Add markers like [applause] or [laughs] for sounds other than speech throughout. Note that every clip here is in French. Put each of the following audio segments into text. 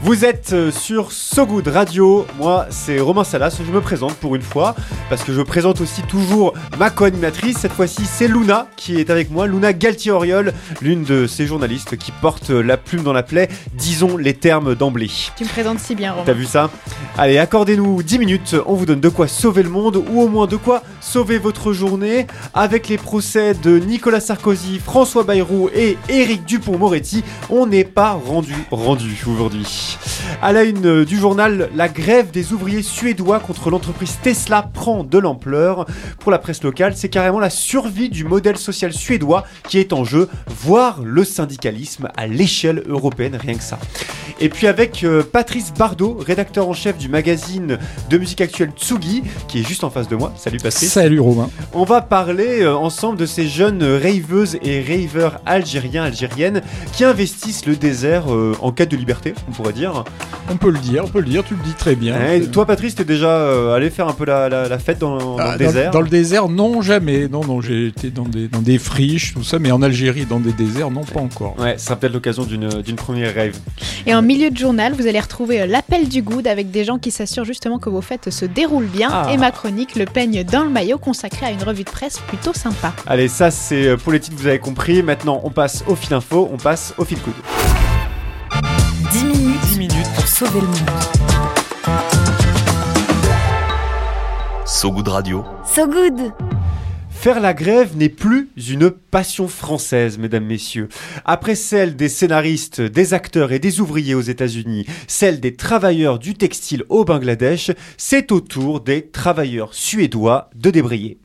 Vous êtes euh, sur So Good Radio, moi c'est Romain Salas, je me présente pour une fois, parce que je présente aussi toujours ma co-animatrice, cette fois-ci c'est Luna qui est avec moi, Luna Galtier-Oriol, l'une de ces journalistes qui porte la plume dans la plaie, disons les termes d'emblée. Tu me présentes si bien, Romain. T'as vu ça? Allez, accordez-nous 10 minutes, on vous donne de quoi sauver le monde, ou au moins de quoi sauver votre journée, avec les procès de Nicolas Sarkozy, François Bayrou et Éric Dupont-Moretti, on n'est pas rendu rendu aujourd'hui. À la une du journal, la grève des ouvriers suédois contre l'entreprise Tesla prend de l'ampleur. Pour la presse locale, c'est carrément la survie du modèle social suédois qui est en jeu, voire le syndicalisme à l'échelle européenne, rien que ça. Et puis avec euh, Patrice Bardot, rédacteur en chef du magazine de musique actuelle Tsugi, qui est juste en face de moi. Salut Patrice. Salut Romain. On va parler euh, ensemble de ces jeunes raveuses et raveurs algériens, algériennes, qui investissent le désert en quête de liberté, on pourrait dire. On peut le dire, on peut le dire, tu le dis très bien. Eh, toi, Patrice, t'es déjà euh, allé faire un peu la, fête dans, ah, le désert Dans le désert, non, jamais. Non, non, j'ai été dans des, dans des friches, tout ça, mais en Algérie, dans des déserts, non, pas encore. Ouais, ça sera peut-être l'occasion d'une première rêve. Et en milieu de journal, vous allez retrouver euh, l'appel du good avec des gens qui s'assurent justement que vos fêtes se déroulent bien. Ah. Et ma chronique, le peigne dans le maillot, consacré à une revue de presse plutôt sympa. Allez, ça, c'est euh, pour les titres, vous avez compris. Maintenant, on passe au fil info, on passe au fil coup. 10 minutes, 10 minutes pour sauver le monde. So Good Radio. So Good Faire la grève n'est plus une passion française, mesdames, messieurs. Après celle des scénaristes, des acteurs et des ouvriers aux États-Unis, celle des travailleurs du textile au Bangladesh, c'est au tour des travailleurs suédois de débrayer.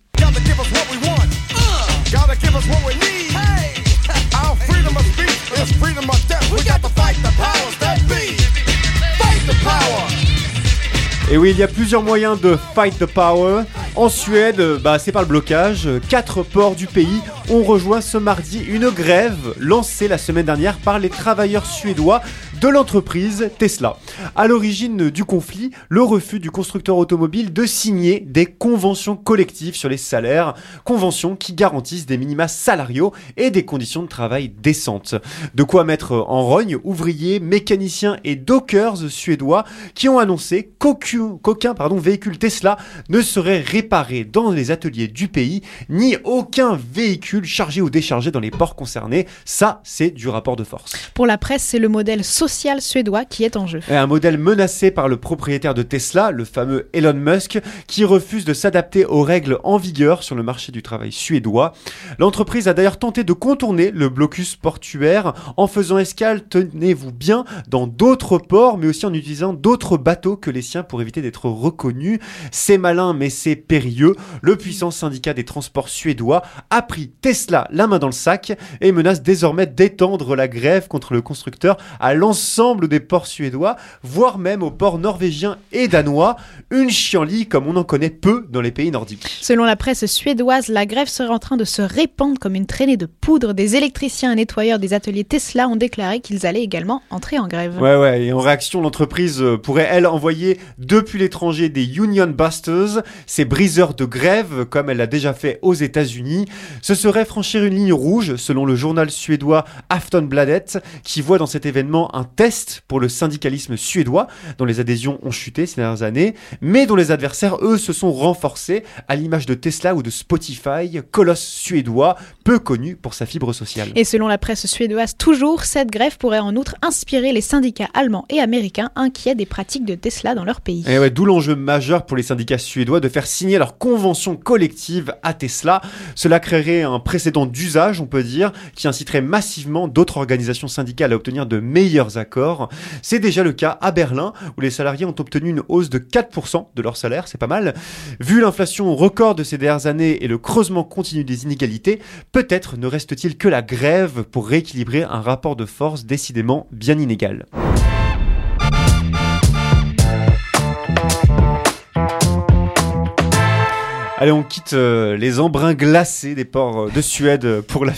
Et oui, il y a plusieurs moyens de fight the power. En Suède, bah, c'est par le blocage. Quatre ports du pays ont rejoint ce mardi une grève lancée la semaine dernière par les travailleurs suédois de l'entreprise Tesla. À l'origine du conflit, le refus du constructeur automobile de signer des conventions collectives sur les salaires, conventions qui garantissent des minima salariaux et des conditions de travail décentes. De quoi mettre en rogne ouvriers, mécaniciens et dockers suédois qui ont annoncé qu'aucun véhicule Tesla ne serait réparé dans les ateliers du pays, ni aucun véhicule chargé ou déchargé dans les ports concernés. Ça, c'est du rapport de force. Pour la presse, c'est le modèle social suédois qui est en jeu. un modèle menacé par le propriétaire de Tesla, le fameux Elon Musk, qui refuse de s'adapter aux règles en vigueur sur le marché du travail suédois. L'entreprise a d'ailleurs tenté de contourner le blocus portuaire en faisant escale, tenez-vous bien, dans d'autres ports, mais aussi en utilisant d'autres bateaux que les siens pour éviter d'être reconnus. C'est malin, mais c'est périlleux. Le puissant syndicat des transports suédois a pris Tesla la main dans le sac et menace désormais d'étendre la grève contre le constructeur à l'ensemble des ports suédois, voire même aux ports norvégiens et danois. Une chienlit comme on en connaît peu dans les pays nordiques. Selon la presse suédoise, la grève serait en train de se répandre comme une traînée de poudre. Des électriciens et nettoyeurs des ateliers Tesla ont déclaré qu'ils allaient également entrer en grève. Ouais, ouais, et en réaction, l'entreprise euh, pourrait, elle, envoyer depuis l'étranger des Union Busters, ces briseurs de grève, comme elle l'a déjà fait aux États-Unis. Ce serait franchir une ligne rouge, selon le journal suédois Aftonbladet, qui voit dans cet événement un test pour le syndicalisme suédois, dont les adhésions ont chuté ces dernières années, mais dont les adversaires, eux, se sont renforcés, à l'image de Tesla ou de Spotify, colosse suédois, peu connu pour sa fibre sociale. Et selon la presse suédoise, toujours, cette grève pourrait en outre inspirer les syndicats allemands et américains inquiets des pratiques de Tesla dans leur pays. Et ouais, d'où l'enjeu majeur pour les syndicats suédois de faire signer leur convention collective à Tesla. Cela créerait un précédent d'usage, on peut dire, qui inciterait massivement d'autres organisations syndicales à obtenir de meilleurs accords. C'est déjà le cas à Berlin, où les salariés ont obtenu une hausse de 4% de leur salaire, c'est pas mal. Vu l'inflation record de ces dernières années et le creusement continu des inégalités, peut-être ne reste-t-il que la grève pour rééquilibrer un rapport de force décidément bien inégal. Allez, on quitte euh, les embruns glacés des ports euh, de Suède pour la,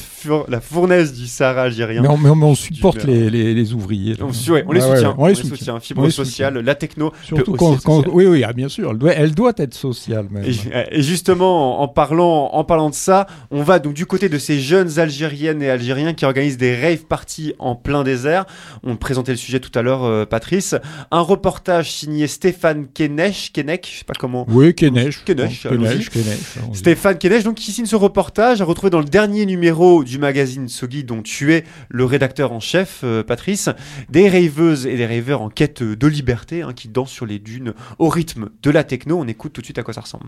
la fournaise du Sahara algérien. Mais on, mais on supporte les, les, les, ouvriers. On, ouais, on les ouais, soutient. on les soutient. soutient. Fibre sociale, la techno. Surtout peut quand, être quand- sociale. oui, oui, ah, bien sûr, elle doit, elle doit être sociale même. Et, et justement, en parlant, en parlant de ça, on va donc du côté de ces jeunes Algériennes et Algériens qui organisent des rave parties en plein désert. On présentait le sujet tout à l'heure, euh, Patrice. Un reportage signé Stéphane Kenech, Kenek, je sais pas comment. Oui, Bon, allons-y. Allons-y. Stéphane Kenesh, donc, qui signe ce reportage, a retrouvé dans le dernier numéro du magazine Sogi, dont tu es le rédacteur en chef, euh, Patrice, des raveuses et des raveurs en quête de liberté, hein, qui dansent sur les dunes au rythme de la techno. On écoute tout de suite à quoi ça ressemble.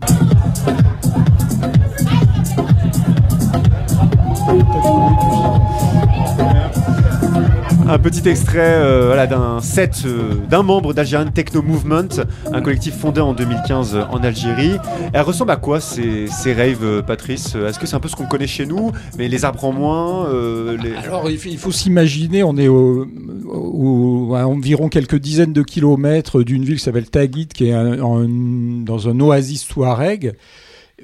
Un petit extrait euh, voilà, d'un set euh, d'un membre d'Algerian Techno Movement, un collectif fondé en 2015 en Algérie. Elle ressemble à quoi ces, ces raves, euh, Patrice? Est-ce que c'est un peu ce qu'on connaît chez nous, mais les arbres en moins euh, les... Alors, il faut, s'imaginer, on est au- au- à environ quelques dizaines de kilomètres d'une ville qui s'appelle Taguit, qui est dans un oasis touareg,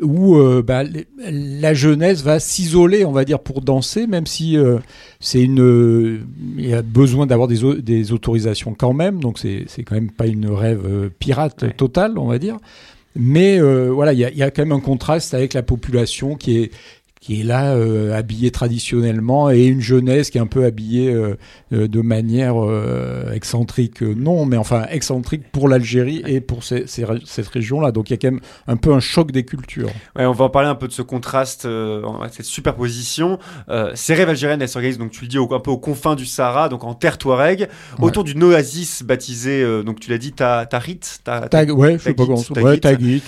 où euh, bah, la jeunesse va s'isoler, on va dire, pour danser, même si euh, c'est une, euh, il y a besoin d'avoir des, au- des autorisations quand même, donc c'est c'est quand même pas une rêve pirate totale, on va dire. Mais euh, voilà, il y a, il y a quand même un contraste avec la population qui est qui est là euh, habillée traditionnellement et une jeunesse qui est un peu habillée euh, euh, de manière euh, excentrique. Non mais enfin excentrique pour l'Algérie et pour ces- ces ré- cette région là donc il y a quand même un peu un choc des cultures. Ouais, on va en parler un peu de ce contraste, cette superposition. Ces rêves algériennes, elles s'organisent, donc tu le dis, au- un peu aux confins du Sahara, donc en terre touareg, autour d'une oasis baptisée, donc tu l'as dit, Ta- Tarit Ta- ouais je sais pas comment ouais Taguit,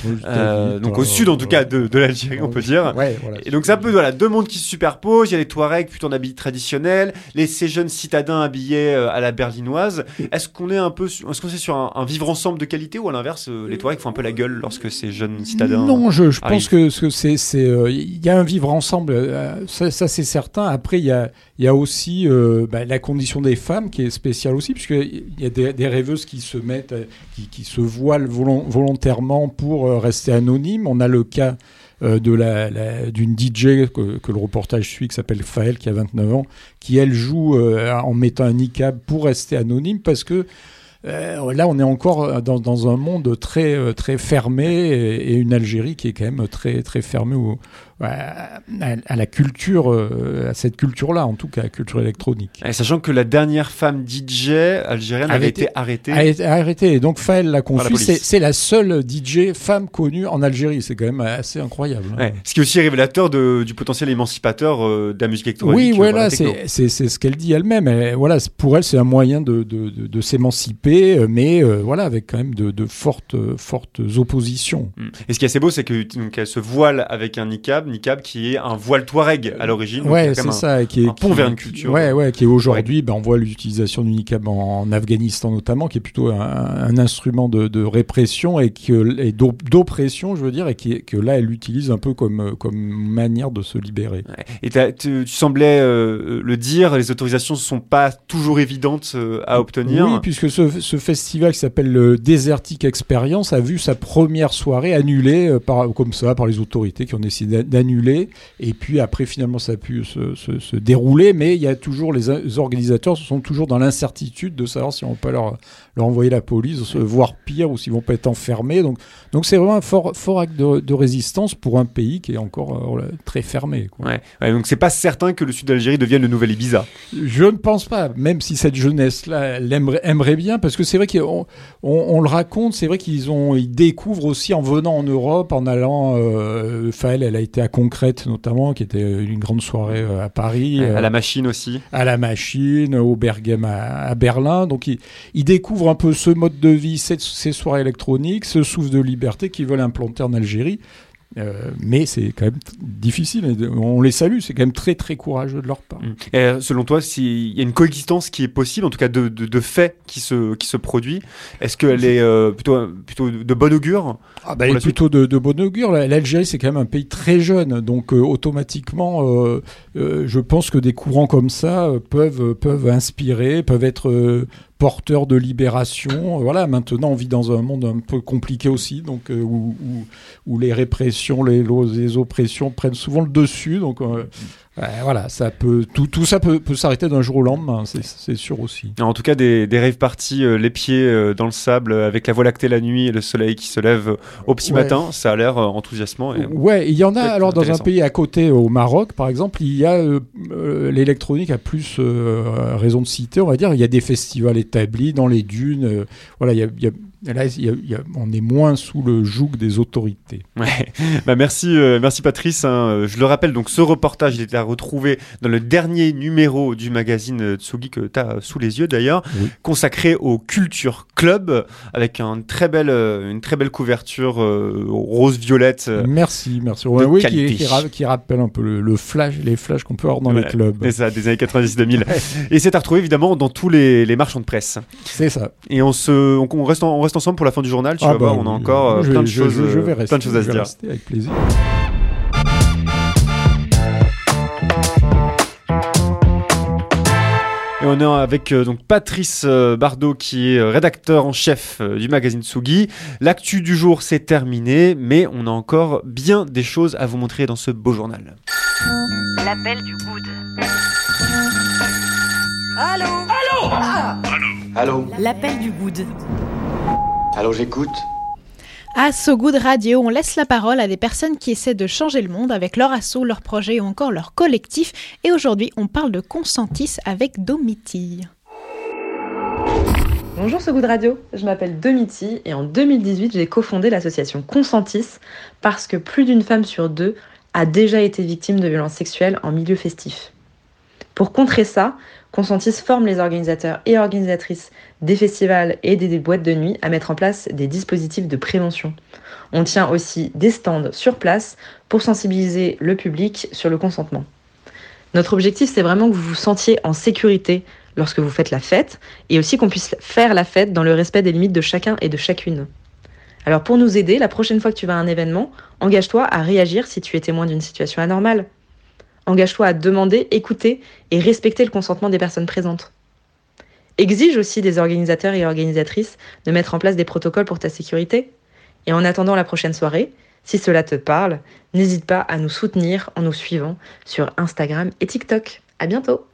donc au sud en tout cas de, de l'Algérie, on peut dire. ouais voilà Et donc c'est un peu voilà, deux mondes qui se superposent. Il y a les Touaregs plutôt en habits traditionnels, les ces jeunes citadins habillés euh, à la berlinoise. Est-ce qu'on est un peu, sur- est-ce qu'on est sur un, un vivre ensemble de qualité ou à l'inverse, euh, les Touaregs font un peu la gueule lorsque ces jeunes citadins Non, je, pense que ce que c'est, euh, il y a un vivre ensemble, ça, ça, c'est certain. Après, il y a, il y a aussi bah, la condition des femmes qui est spéciale aussi, puisque il y a des, des rêveuses qui se mettent, qui, qui se voilent volon- volontairement pour rester anonymes. On a le cas euh, de la, d'une DJ que, le reportage suit, qui s'appelle Faël, qui a 29 ans, qui elle joue euh, en mettant un niqab pour rester anonyme, parce que euh, là, on est encore dans, dans un monde très, très fermé et, et une Algérie qui est quand même très, très fermée au- à, à- à la culture, euh, à cette culture-là, en tout cas, la culture électronique. Et sachant que la dernière femme DJ algérienne avait été arrêtée. A été arrêtée. Et donc, Faël l'a Par la conçu. police. C'est la seule DJ femme connue en Algérie. C'est quand même assez incroyable. hein. Ouais. Ce qui est aussi révélateur de- du potentiel émancipateur euh, de la musique électronique. Oui, euh, voilà, techno. c'est c'est- c'est ce qu'elle dit elle-même. Elle- Voilà, pour elle, c'est un moyen de, de, de, de s'émanciper, euh, mais euh, voilà, avec quand même de, de fortes, fortes oppositions. Mm. Et ce qui est assez beau, c'est que donc, elle se voile avec un niqab, niqab qui est un voile touareg à l'origine. Ouais, c'est un- ça. Qui est, un pont qui- vers une culture. Ouais, ouais, qui est aujourd'hui, ben, on voit l'utilisation du niqab en, en Afghanistan notamment, qui est plutôt un, un instrument de, de répression et, que, et d'op- d'oppression, je veux dire, et qui, que là, elle l'utilise un peu comme, comme manière de se libérer. Ouais. Et tu, tu semblais euh, le dire, les autorisations ne sont pas toujours évidentes euh, à obtenir. Oui, puisque ce, ce festival qui s'appelle le Desertic Experience a vu sa première soirée annulée euh, par, comme ça par les autorités qui ont décidé d'annuler. Et puis après, finalement, ça a pu se, se- dérouler. Mais il y a toujours les, les organisateurs sont toujours dans l'incertitude de savoir si on peut leur, leur envoyer la police, euh, voire pire, ou s'ils vont pas être enfermés. Donc, donc c'est vraiment un fort, fort acte de, de résistance pour un pays qui est encore euh, très fermé. quoi. Ouais. Ouais, donc c'est pas certain que le sud d'Algérie devienne le nouvel Ibiza. Je ne pense pas, même si cette jeunesse-là aimerait, aimerait bien, parce que c'est vrai qu'on on, on le raconte, c'est vrai qu'ils ont, ils découvrent aussi en venant en Europe, en allant. Euh, Faël, elle a été à Concrète notamment, qui était une grande soirée euh, à Paris, à euh, la machine aussi. à la machine, au Berghem à, à Berlin. Donc ils, ils découvrent un peu ce mode de vie, cette- ces soirées électroniques, ce souffle de liberté qu'ils veulent implanter en Algérie. Euh, mais c'est quand même difficile. On les salue, c'est quand même très très courageux de leur part. Mm. Et euh, selon toi, s'il y a une coexistence qui est possible, en tout cas de, de, de fait qui se, qui se produit, est-ce qu'elle est euh, plutôt, plutôt de bon augure ah bah, Plutôt de, de bon augure. L'Algérie, c'est quand même un pays très jeune, donc euh, automatiquement, je pense que des courants comme ça peuvent, peuvent inspirer, peuvent être porteur de libération. Voilà, maintenant on vit dans un monde un peu compliqué aussi, donc euh, où, où, les répressions, les, les, oppressions prennent souvent le dessus. Donc euh, voilà, ça peut, tout, tout ça peut, peut s'arrêter d'un jour au lendemain, c'est sûr aussi. En tout cas, des, des rêves partis, euh, les pieds euh, dans le sable, avec la voie lactée la nuit et le soleil qui se lève au petit matin, ça a l'air euh, enthousiasmant. Et ouais, il y en a alors dans un pays à côté, au Maroc par exemple, il y a l'électronique a plus raison de citer, on va dire. Il y a des festivals établis dans les dunes. voilà, il y a, il y a Là, on est moins sous le joug des autorités. Ouais. Bah merci, euh, merci Patrice. Hein. Je le rappelle, donc ce reportage il était à retrouver dans le dernier numéro du magazine Tsugi que tu as sous les yeux d'ailleurs, consacré au Culture Club avec un très belle, euh, une très belle couverture euh, rose-violette. merci, merci. oui, qui, qui, rappelle un peu le, flash, les flashs qu'on peut avoir dans les clubs. C'est ça, des années 90-2000. [laughs] Et c'est à retrouver évidemment dans tous les, les marchands de presse. C'est ça. Et on, se, on, reste en, on reste ensemble pour la fin du journal. Tu ah vas voir, bah, on a encore euh, plein, de choses, je, vais rester, plein de choses à se dire. avec plaisir. Et on est avec euh, donc Patrice euh, Bardot qui est rédacteur en chef du magazine Sugi. L'actu du jour c'est terminé, mais on a encore bien des choses à vous montrer dans ce beau journal. L'appel du good. Allô? Allô? Ah Allô? L'appel du good. Allô, j'écoute. À So Good Radio, on laisse la parole à des personnes qui essaient de changer le monde avec leur assaut, leur projet ou encore leur collectif. Et aujourd'hui, on parle de Consentis avec Domiti. Bonjour So Good Radio, je m'appelle Domiti et en 2018, j'ai cofondé l'association Consentis parce que plus d'une femme sur deux a déjà été victime de violences sexuelles en milieu festif. Pour contrer ça, Consentis forme les organisateurs et organisatrices des festivals et des, boîtes de nuit à mettre en place des dispositifs de prévention. On tient aussi des stands sur place pour sensibiliser le public sur le consentement. Notre objectif, c'est vraiment que vous vous sentiez en sécurité lorsque vous faites la fête et aussi qu'on puisse faire la fête dans le respect des limites de chacun et de chacune. Alors pour nous aider, la prochaine fois que tu vas à un événement, engage-toi à réagir si tu es témoin d'une situation anormale. Engage-toi à demander, écouter et respecter le consentement des personnes présentes. Exige aussi des organisateurs et organisatrices de mettre en place des protocoles pour ta sécurité. Et en attendant la prochaine soirée, si cela te parle, n'hésite pas à nous soutenir en nous suivant sur Instagram et TikTok. À bientôt!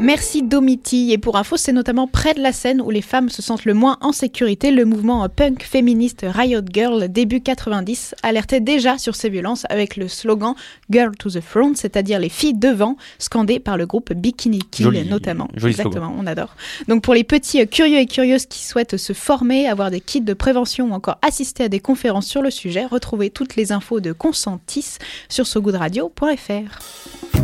Merci Domiti. Et pour info, c'est notamment près de la scène où les femmes se sentent le moins en sécurité. Le mouvement punk féministe Riot Girl début 90 alertait déjà sur ces violences avec le slogan Girl to the Front, c'est-à-dire les filles devant, scandé par le groupe Bikini Kill notamment. Exactement, on adore. Donc pour les petits curieux et curieuses qui souhaitent se former, avoir des kits de prévention ou encore assister à des conférences sur le sujet, retrouvez toutes les infos de Consentis sur sogoodradio.fr.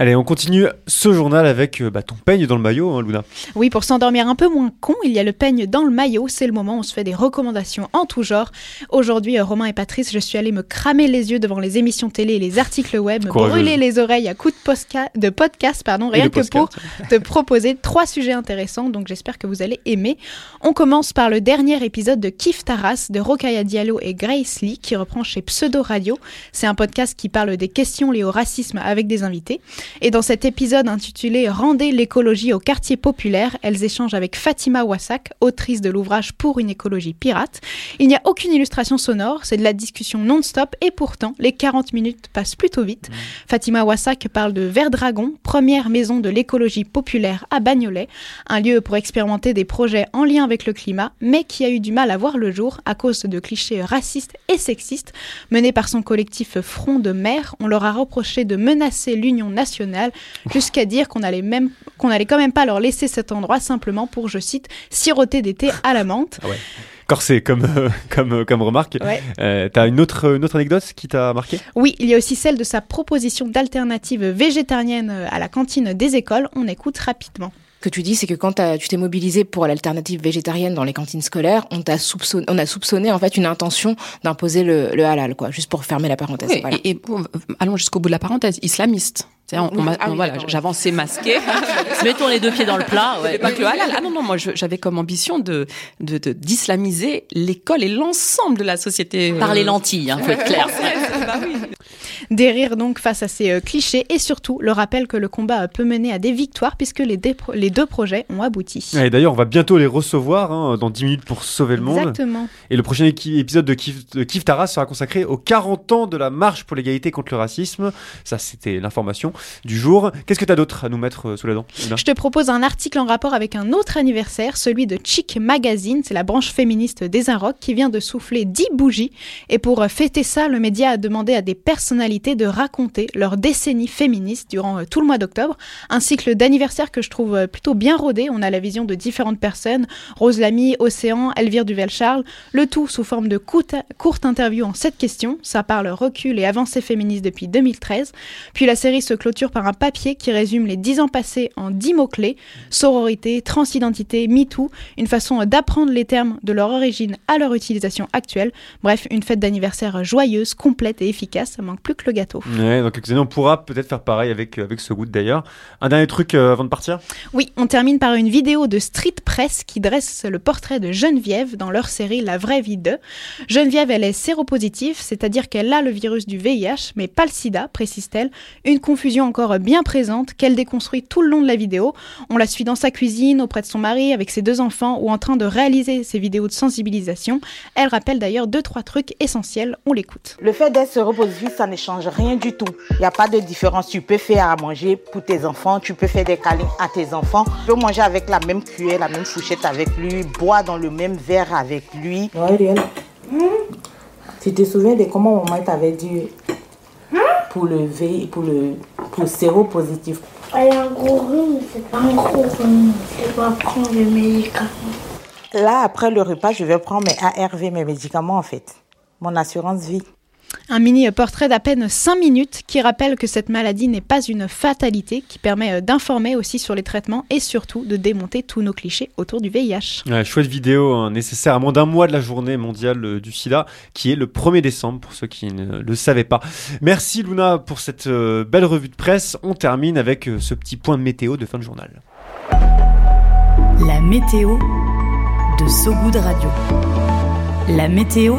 Allez, on continue ce journal avec euh, bah, ton peigne dans le maillot, hein, Luna. Oui, pour s'endormir un peu moins con, il y a le peigne dans le maillot. C'est le moment où on se fait des recommandations en tout genre. Aujourd'hui, euh, Romain et Patrice, je suis allée me cramer les yeux devant les émissions télé et les articles web, brûler les oreilles à coups de, de podcast, pardon, rien que pour te proposer trois sujets intéressants. Donc j'espère que vous allez aimer. On commence par le dernier épisode de Kif Taras de Rokaya Diallo et Grace Lee qui reprend chez Pseudo Radio. C'est un podcast qui parle des questions liées au racisme avec des invités. Et dans cet épisode intitulé Rendez l'écologie au quartier populaire, elles échangent avec Fatima Wassak, autrice de l'ouvrage Pour une écologie pirate. Il n'y a aucune illustration sonore, c'est de la discussion non-stop et pourtant les 40 minutes passent plutôt vite. Mmh. Fatima Wassak parle de Verdragon, première maison de l'écologie populaire à Bagnolet, un lieu pour expérimenter des projets en lien avec le climat, mais qui a eu du mal à voir le jour à cause de clichés racistes et sexistes. Mené par son collectif Front de Mer, on leur a reproché de menacer l'union nationale jusqu'à dire qu'on allait même qu'on allait quand même pas leur laisser cet endroit simplement pour, je cite, siroter d'été à la menthe. Ah corsé comme, euh, comme, euh, comme remarque. Ouais. Euh, T'as une autre, une autre anecdote qui t'a marqué? Oui, il y a aussi celle de sa proposition d'alternative végétarienne à la cantine des écoles. On écoute rapidement que tu dis, c'est que quand tu t'es mobilisé pour l'alternative végétarienne dans les cantines scolaires, on t'a soupçonné, on a soupçonné en fait une intention d'imposer le, le, halal, quoi, juste pour fermer la parenthèse. Oui, et, et, allons jusqu'au bout de la parenthèse, islamiste. On, on, on, ah oui, voilà, j'avançais masqué. [laughs] Mettons les deux pieds dans le plat. Ouais. Pas que le halal. Ah non non, moi j'avais comme ambition de d'islamiser de, l'école et l'ensemble de la société. Par les lentilles, hein, faut être clair. [laughs] bah oui. Des rires donc face à ces euh, clichés et surtout le rappel que le combat peut mener à des victoires puisque les, les deux projets ont abouti. Et d'ailleurs, on va bientôt les recevoir hein, dans 10 minutes pour sauver le monde. Exactement. Et le prochain épisode de Kif, de Kif Tara sera consacré aux 40 ans de la marche pour l'égalité contre le racisme. Ça, c'était l'information du jour. Qu'est-ce que tu as d'autre à nous mettre euh, sous la dent Je te propose un article en rapport avec un autre anniversaire, celui de Chic Magazine. C'est la branche féministe des Inrocks qui vient de souffler 10 bougies. Et pour euh, fêter ça, le média a demandé à des personnalités de raconter leur décennie féministe durant euh, tout le mois d'octobre. Un cycle d'anniversaire que je trouve plutôt bien rodé. On a la vision de différentes personnes Rose Lamy, Océan, Elvire Duvel-Charles. Le tout sous forme de courte, courte interview en 7 questions. Ça parle recul et avancée féministe depuis 2013. Puis la série se clôture par un papier qui résume les 10 ans passés en 10 mots-clés sororité, transidentité, MeToo, une façon d'apprendre les termes de leur origine à leur utilisation actuelle. Bref, une fête d'anniversaire joyeuse, complète et efficace. Ça manque plus que le gâteau. Ouais, donc on pourra peut-être faire pareil avec, avec ce goût d'ailleurs. Un dernier truc euh, avant de partir? Oui, on termine par une vidéo de Street Press qui dresse le portrait de Geneviève dans leur série La vraie vie de. Geneviève, elle est séropositive, c'est-à-dire qu'elle a le virus du VIH, mais pas le sida, précise-t-elle. Une confusion encore bien présente qu'elle déconstruit tout le long de la vidéo. On la suit dans sa cuisine, auprès de son mari, avec ses deux enfants ou en train de réaliser ses vidéos de sensibilisation. Elle rappelle d'ailleurs deux, trois trucs essentiels. On l'écoute. Le fait d'être séropositif, ça ne change rien du tout. Il n'y a pas de différence. Tu peux faire à manger pour tes enfants, tu peux faire des câlins à tes enfants, tu peux manger avec la même cuillère, la même fourchette avec lui, boire dans le même verre avec lui. Ouais, Tu te souviens de comment maman t'avait dit pour le V, pour le pour séropositif. Elle a un gros rhume, c'est pas un gros rhume, c'est pas prendre des médicaments. Là, après le repas, je vais prendre mes ARV, mes médicaments en fait. Mon assurance vie. Un mini portrait d'à peine 5 minutes qui rappelle que cette maladie n'est pas une fatalité, qui permet euh, d'informer aussi sur les traitements et surtout de démonter tous nos clichés autour du VIH. Ouais, chouette vidéo hein, nécessaire à moins d'un mois de la journée mondiale euh, du sida, qui est le 1er décembre pour ceux qui ne le savaient pas. Merci Luna pour cette euh, belle revue de presse. On termine avec ce petit point de météo de fin de journal. La météo de Sogoud Radio. La météo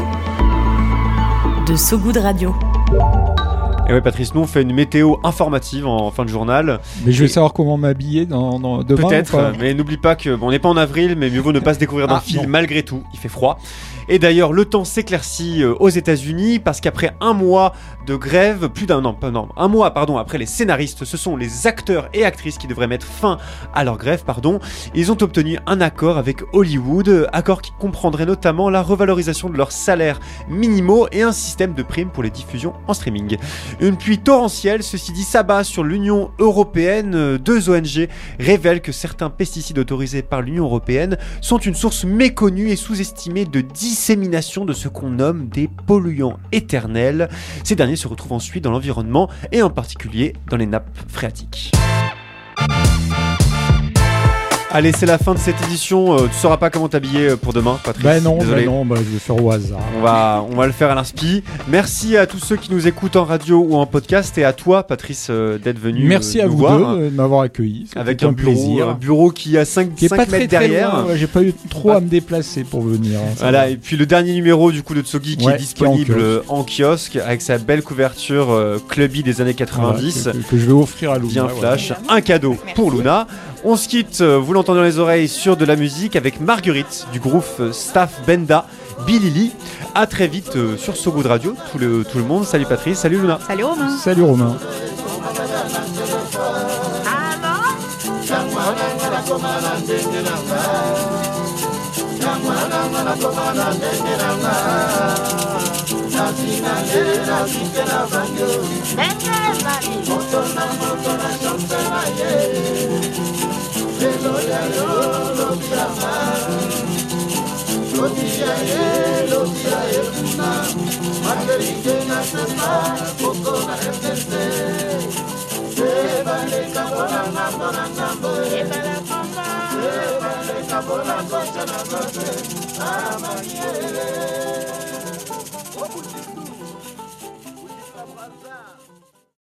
de So Good Radio. Et oui, Patrice, nous on fait une météo informative en fin de journal. Mais je vais savoir comment m'habiller dans, dans, demain. Peut-être, mais n'oublie pas que bon, on n'est pas en avril, mais mieux vaut ne pas se découvrir d'un Ah, film non. malgré tout. Il fait froid. Et d'ailleurs, le temps s'éclaircit euh, aux États-Unis parce qu'après un mois de grève, plus d'un an, non, un mois, pardon, après les scénaristes, ce sont les acteurs et actrices qui devraient mettre fin à leur grève, pardon. Ils ont obtenu un accord avec Hollywood, accord qui comprendrait notamment la revalorisation de leurs salaires minimaux et un système de primes pour les diffusions en streaming. Une pluie torrentielle, ceci dit, s'abat sur l'Union européenne. Deux ONG révèlent que certains pesticides autorisés par l'Union européenne sont une source méconnue et sous-estimée de dissémination de ce qu'on nomme des polluants éternels. Ces derniers se retrouvent ensuite dans l'environnement et en particulier dans les nappes phréatiques. Allez, c'est la fin de cette édition. Euh, tu sauras pas comment t'habiller euh, pour demain, Patrice Bah non, bah Désolé. non, bah je vais faire au hasard. On va, on va le faire à l'inspi. Merci à tous ceux qui nous écoutent en radio ou en podcast et à toi, Patrice, euh, d'être venu. Merci euh, à nous vous voir. deux de m'avoir accueilli. Avec un, bureau, plaisir. un bureau qui a 5, qui est pas mètres très, derrière. ouais, J'ai pas eu trop à me déplacer pour venir. hein, Voilà, et puis le dernier numéro du coup de Tsogi qui Ouais, est disponible qui est en en kiosque avec sa belle couverture euh, clubby des années 90. Voilà, que, que je vais offrir à Luna. Bien flash, un cadeau pour Luna. On se quitte, euh, vous l'entendez dans les oreilles, sur de la musique avec Marguerite du groupe euh, Staff Benda, Billy À très vite euh, sur So Good Radio, tout le, tout le monde. Salut Patrice, salut Luna. Salut Romain. Salut Romain. Vamos lá.